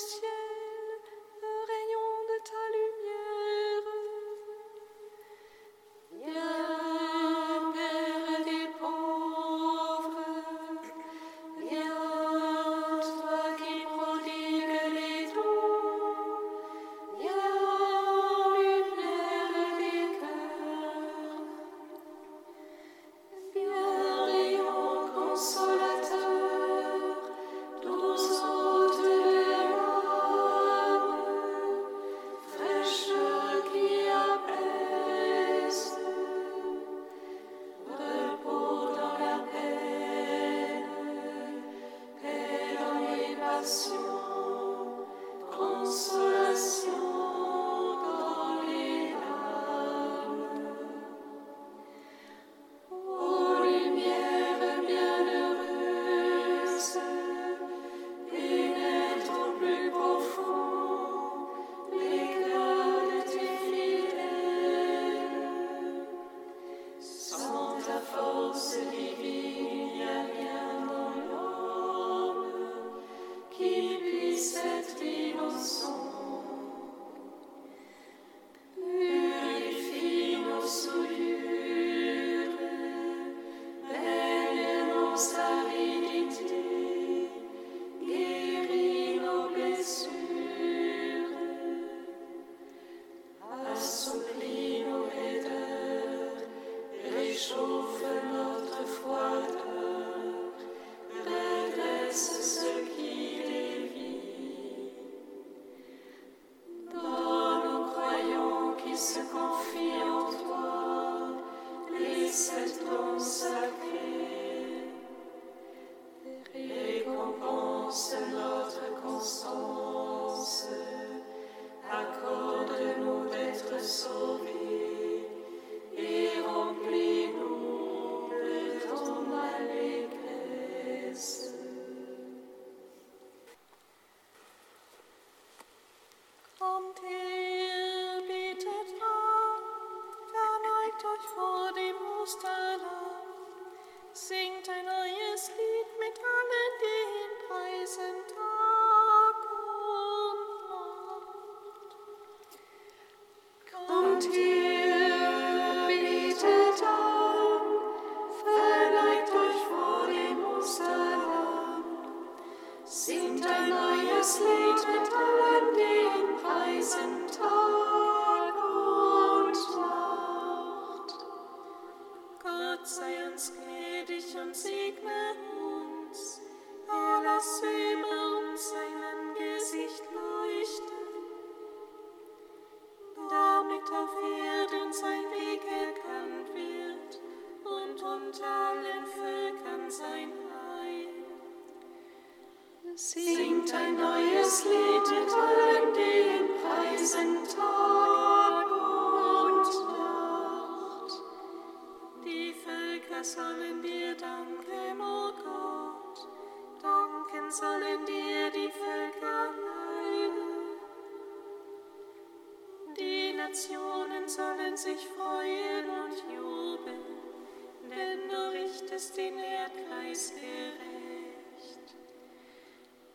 ciel.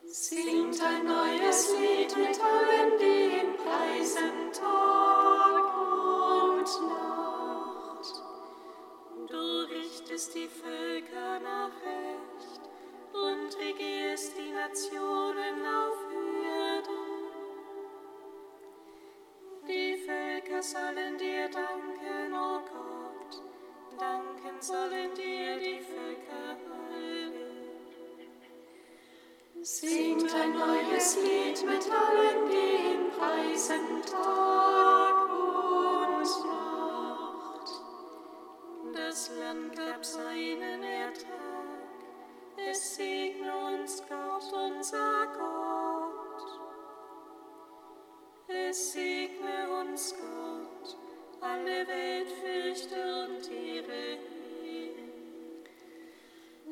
Singt ein neues Lied mit allen, die ihn preisen Tag und Nacht. Du richtest die Völker nach Recht und regierst die Nationen auf Erden. Die Völker sollen dir danken, o oh Gott, danken sollen dir. Singt ein neues Lied mit allen, die ihn preisen, Tag und Nacht. Das Land gab seinen Ertrag, es segne uns Gott, unser Gott. Es segne uns Gott, alle Welt fürchte und ihre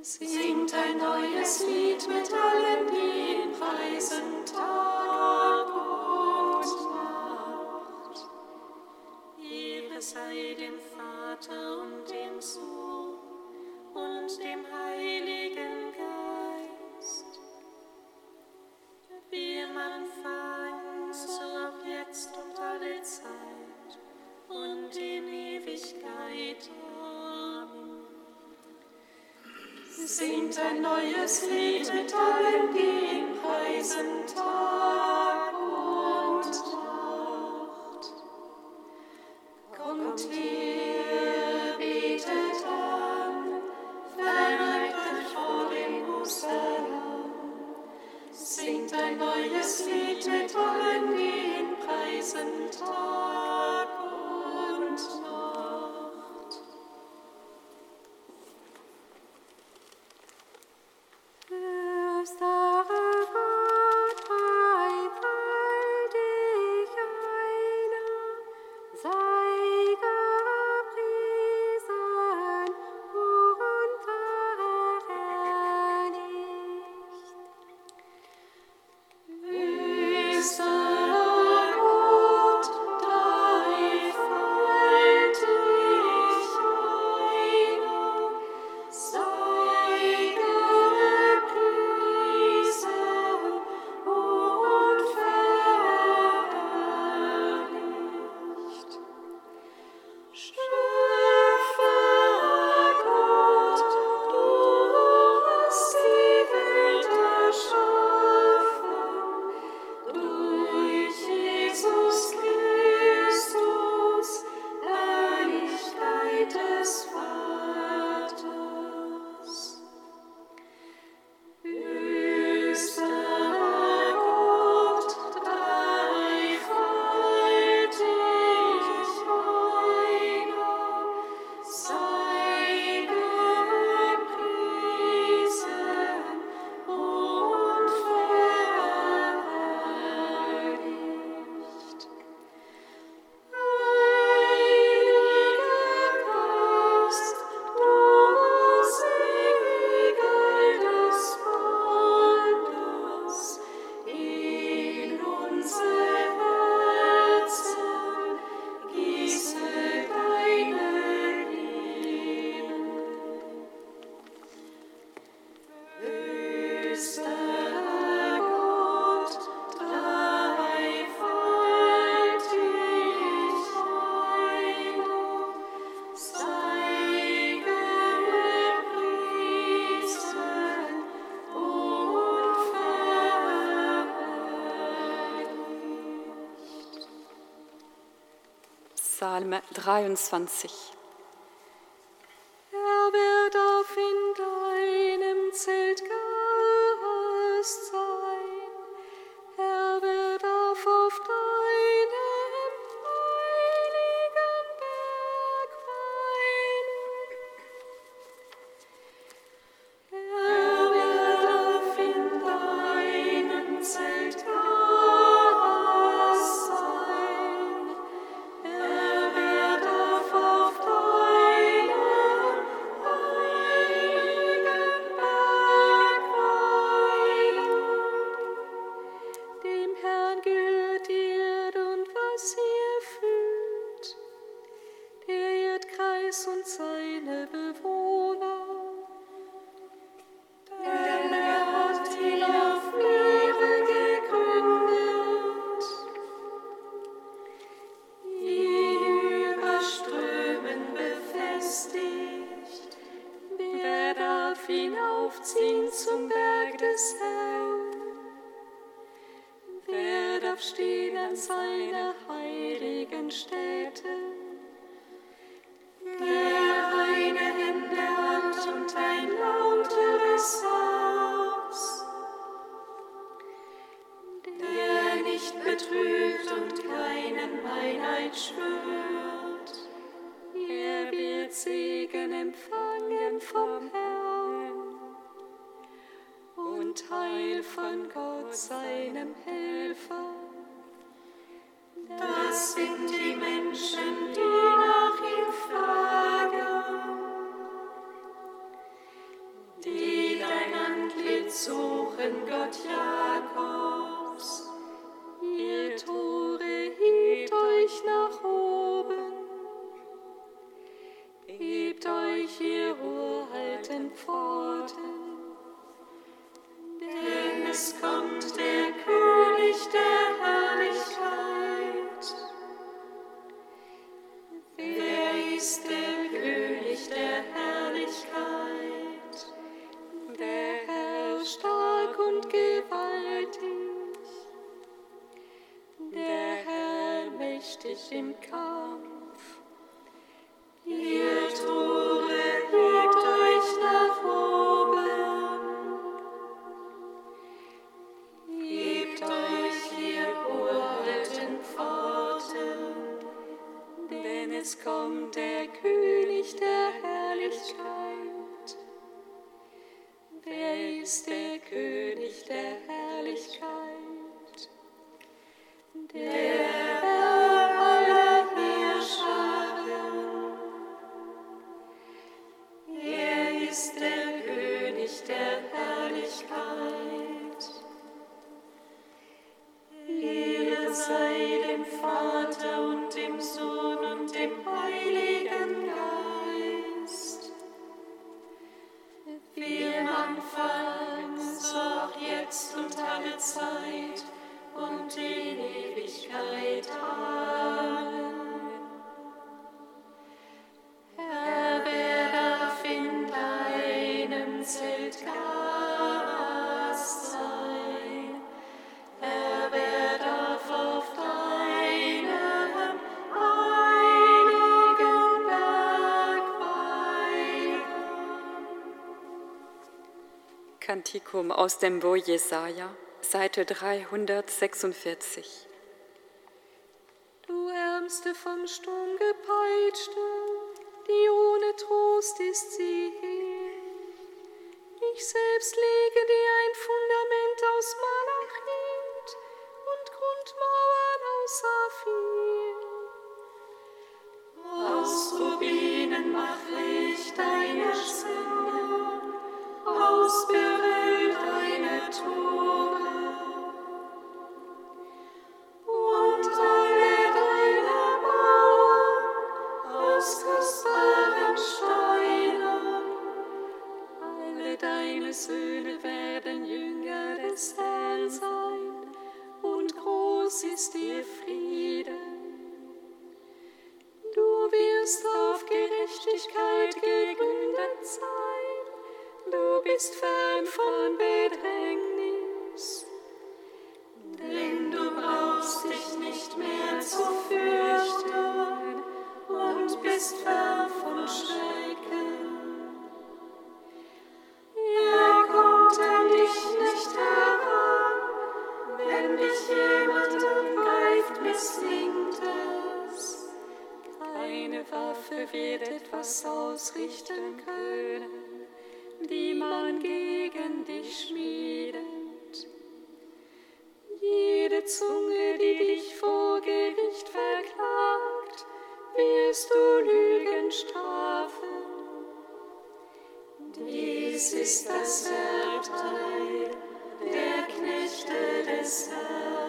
singt ein neues Lied mit allen, die ihn preisen Tag und Nacht. Ehre sei dem Vater und dem Sohn und dem Heiligen Geist, wie im Anfang, so auch jetzt und alle Zeit und in Ewigkeit. Amen singt ein neues Lied mit allen, die ihn preisen. Tag. yourself. Nummer 23. empfangen vom Herrn und Heil von Gott, seinem Helfer. Stich im Kampf. und alle Zeit und in Ewigkeit. Amen. Kantikum aus dem Bo Jesaja, Seite 346. Du Ärmste vom Sturm gepeitschte, die ohne Trost ist sie hin. Ich selbst lege dir ein Fundament aus Mann. eine Waffe wird etwas ausrichten können, die man gegen dich schmiedet. Jede Zunge, die dich vor Gericht verklagt, wirst du Lügen strafen. Dies ist das Erbteil der Knechte des Herrn.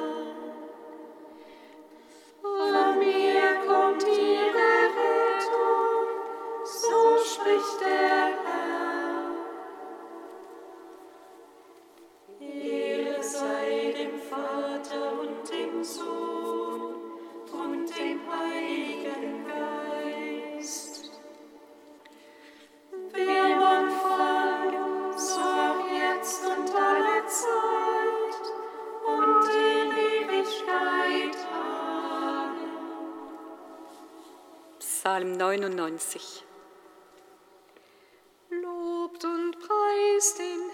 Psalm 99. Lobt und preist den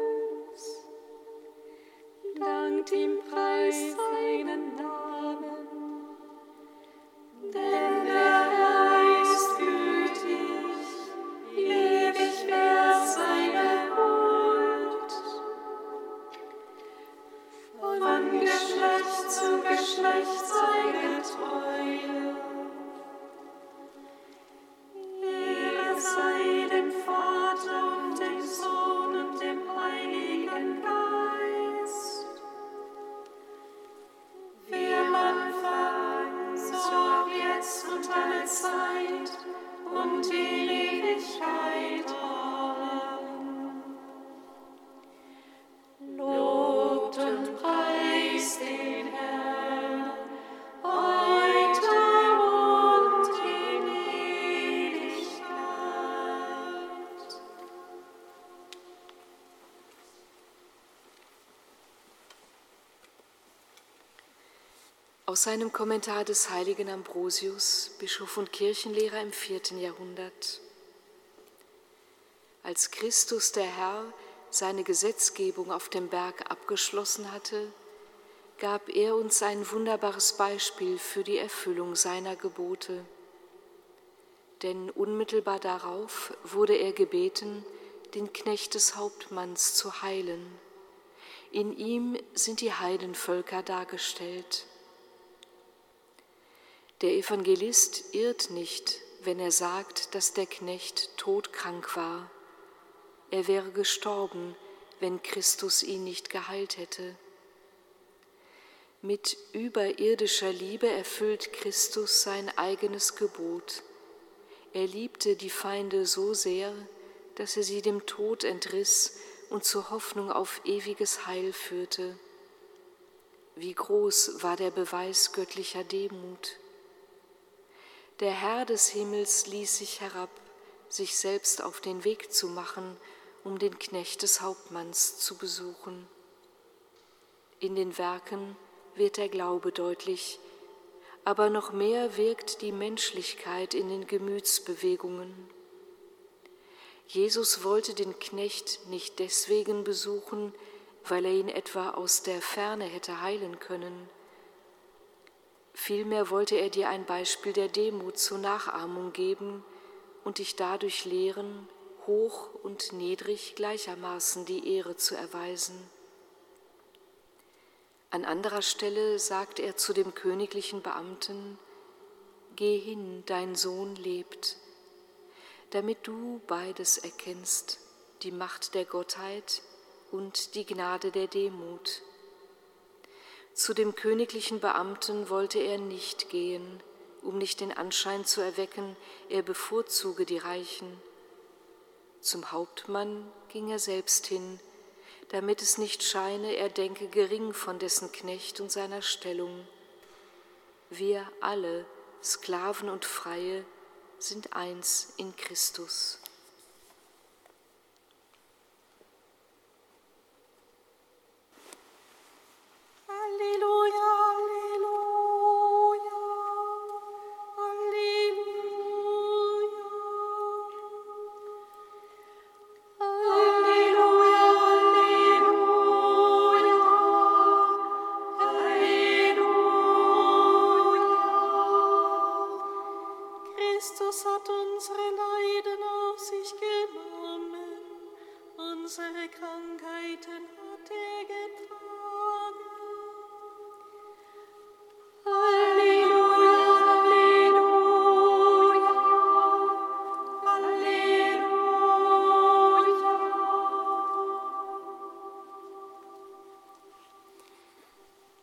seinem Kommentar des heiligen Ambrosius, Bischof und Kirchenlehrer im vierten Jahrhundert. Als Christus der Herr seine Gesetzgebung auf dem Berg abgeschlossen hatte, gab er uns ein wunderbares Beispiel für die Erfüllung seiner Gebote. Denn unmittelbar darauf wurde er gebeten, den Knecht des Hauptmanns zu heilen. In ihm sind die Heidenvölker dargestellt. Der Evangelist irrt nicht, wenn er sagt, dass der Knecht todkrank war. Er wäre gestorben, wenn Christus ihn nicht geheilt hätte. Mit überirdischer Liebe erfüllt Christus sein eigenes Gebot. Er liebte die Feinde so sehr, dass er sie dem Tod entriss und zur Hoffnung auf ewiges Heil führte. Wie groß war der Beweis göttlicher Demut. Der Herr des Himmels ließ sich herab, sich selbst auf den Weg zu machen, um den Knecht des Hauptmanns zu besuchen. In den Werken wird der Glaube deutlich, aber noch mehr wirkt die Menschlichkeit in den Gemütsbewegungen. Jesus wollte den Knecht nicht deswegen besuchen, weil er ihn etwa aus der Ferne hätte heilen können, Vielmehr wollte er dir ein Beispiel der Demut zur Nachahmung geben und dich dadurch lehren, hoch und niedrig gleichermaßen die Ehre zu erweisen. An anderer Stelle sagt er zu dem königlichen Beamten, Geh hin, dein Sohn lebt, damit du beides erkennst, die Macht der Gottheit und die Gnade der Demut zu dem königlichen Beamten wollte er nicht gehen, um nicht den Anschein zu erwecken, er bevorzuge die Reichen. Zum Hauptmann ging er selbst hin, damit es nicht scheine, er denke gering von dessen Knecht und seiner Stellung. Wir alle, Sklaven und Freie, sind eins in Christus.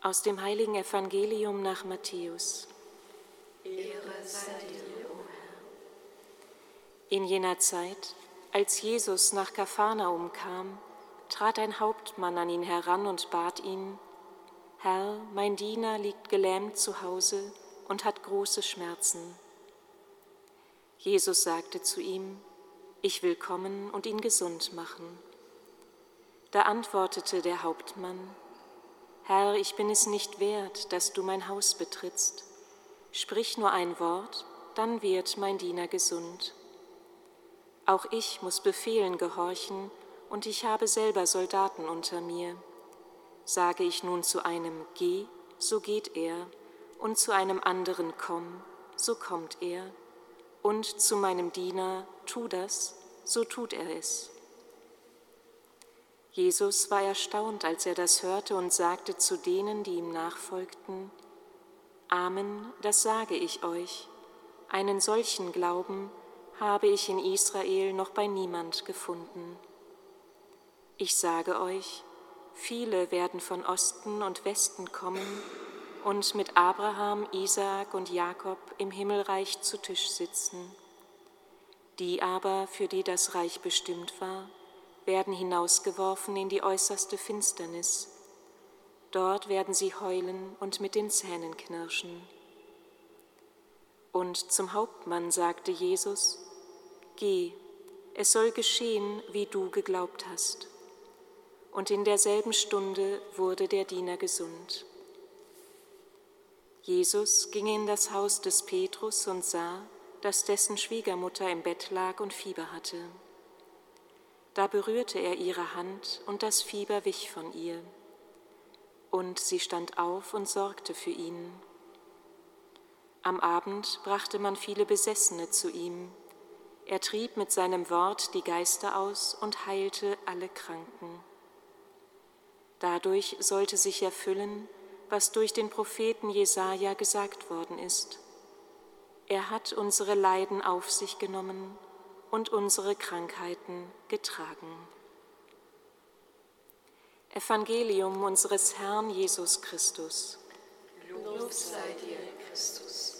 Aus dem heiligen Evangelium nach Matthäus. Ehre sei dir, o Herr. In jener Zeit, als Jesus nach Kapharnaum kam, trat ein Hauptmann an ihn heran und bat ihn, Herr, mein Diener liegt gelähmt zu Hause und hat große Schmerzen. Jesus sagte zu ihm, ich will kommen und ihn gesund machen. Da antwortete der Hauptmann, Herr, ich bin es nicht wert, dass du mein Haus betrittst. Sprich nur ein Wort, dann wird mein Diener gesund. Auch ich muss Befehlen gehorchen, und ich habe selber Soldaten unter mir. Sage ich nun zu einem Geh, so geht er, und zu einem anderen Komm, so kommt er, und zu meinem Diener Tu das, so tut er es. Jesus war erstaunt, als er das hörte und sagte zu denen, die ihm nachfolgten, Amen, das sage ich euch, einen solchen Glauben habe ich in Israel noch bei niemand gefunden. Ich sage euch, viele werden von Osten und Westen kommen und mit Abraham, Isaak und Jakob im Himmelreich zu Tisch sitzen. Die aber, für die das Reich bestimmt war, werden hinausgeworfen in die äußerste Finsternis. Dort werden sie heulen und mit den Zähnen knirschen. Und zum Hauptmann sagte Jesus, Geh, es soll geschehen, wie du geglaubt hast. Und in derselben Stunde wurde der Diener gesund. Jesus ging in das Haus des Petrus und sah, dass dessen Schwiegermutter im Bett lag und Fieber hatte. Da berührte er ihre Hand und das Fieber wich von ihr. Und sie stand auf und sorgte für ihn. Am Abend brachte man viele Besessene zu ihm. Er trieb mit seinem Wort die Geister aus und heilte alle Kranken. Dadurch sollte sich erfüllen, was durch den Propheten Jesaja gesagt worden ist. Er hat unsere Leiden auf sich genommen und unsere Krankheiten getragen. Evangelium unseres Herrn Jesus Christus. Lob sei dir, Christus.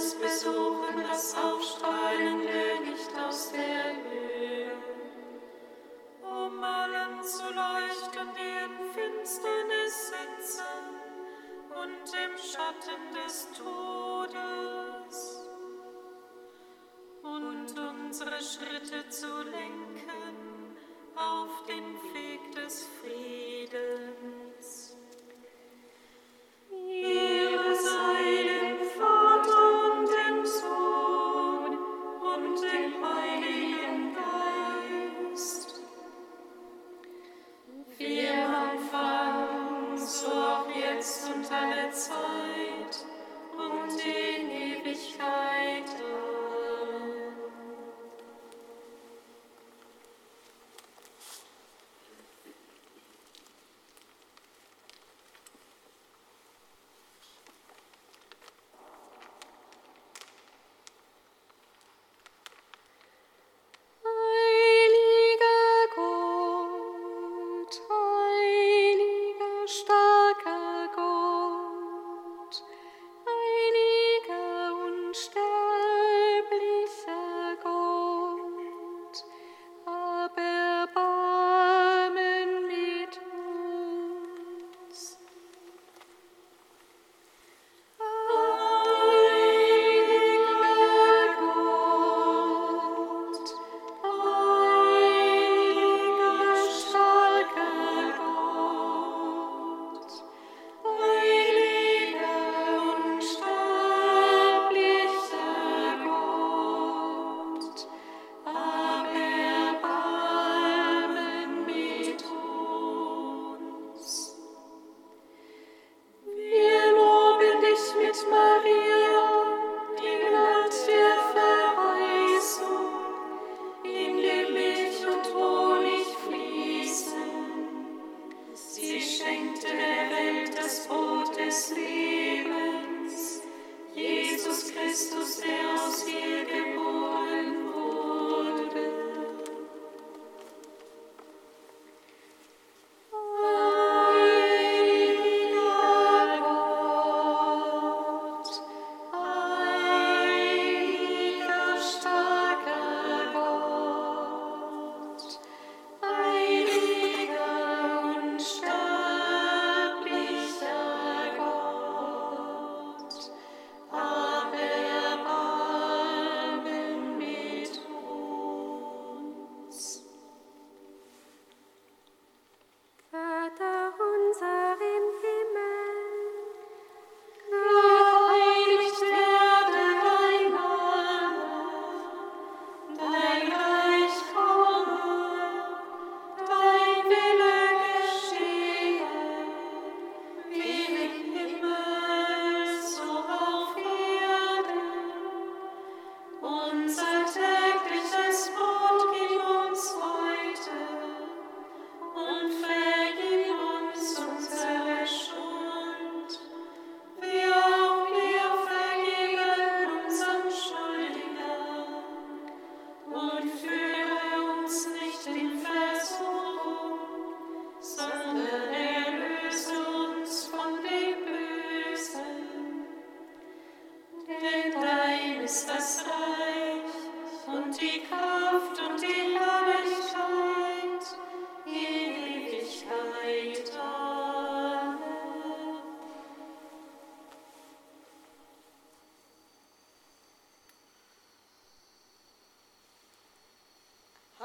uns besuchen, das Aufstrahlen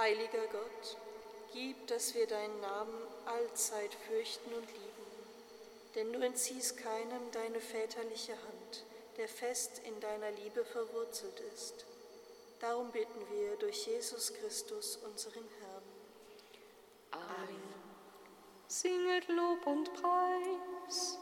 Heiliger Gott, gib, dass wir deinen Namen allzeit fürchten und lieben, denn du entziehst keinem deine väterliche Hand, der fest in deiner Liebe verwurzelt ist. Darum bitten wir durch Jesus Christus, unseren Herrn. Amen. Singet Lob und Preis.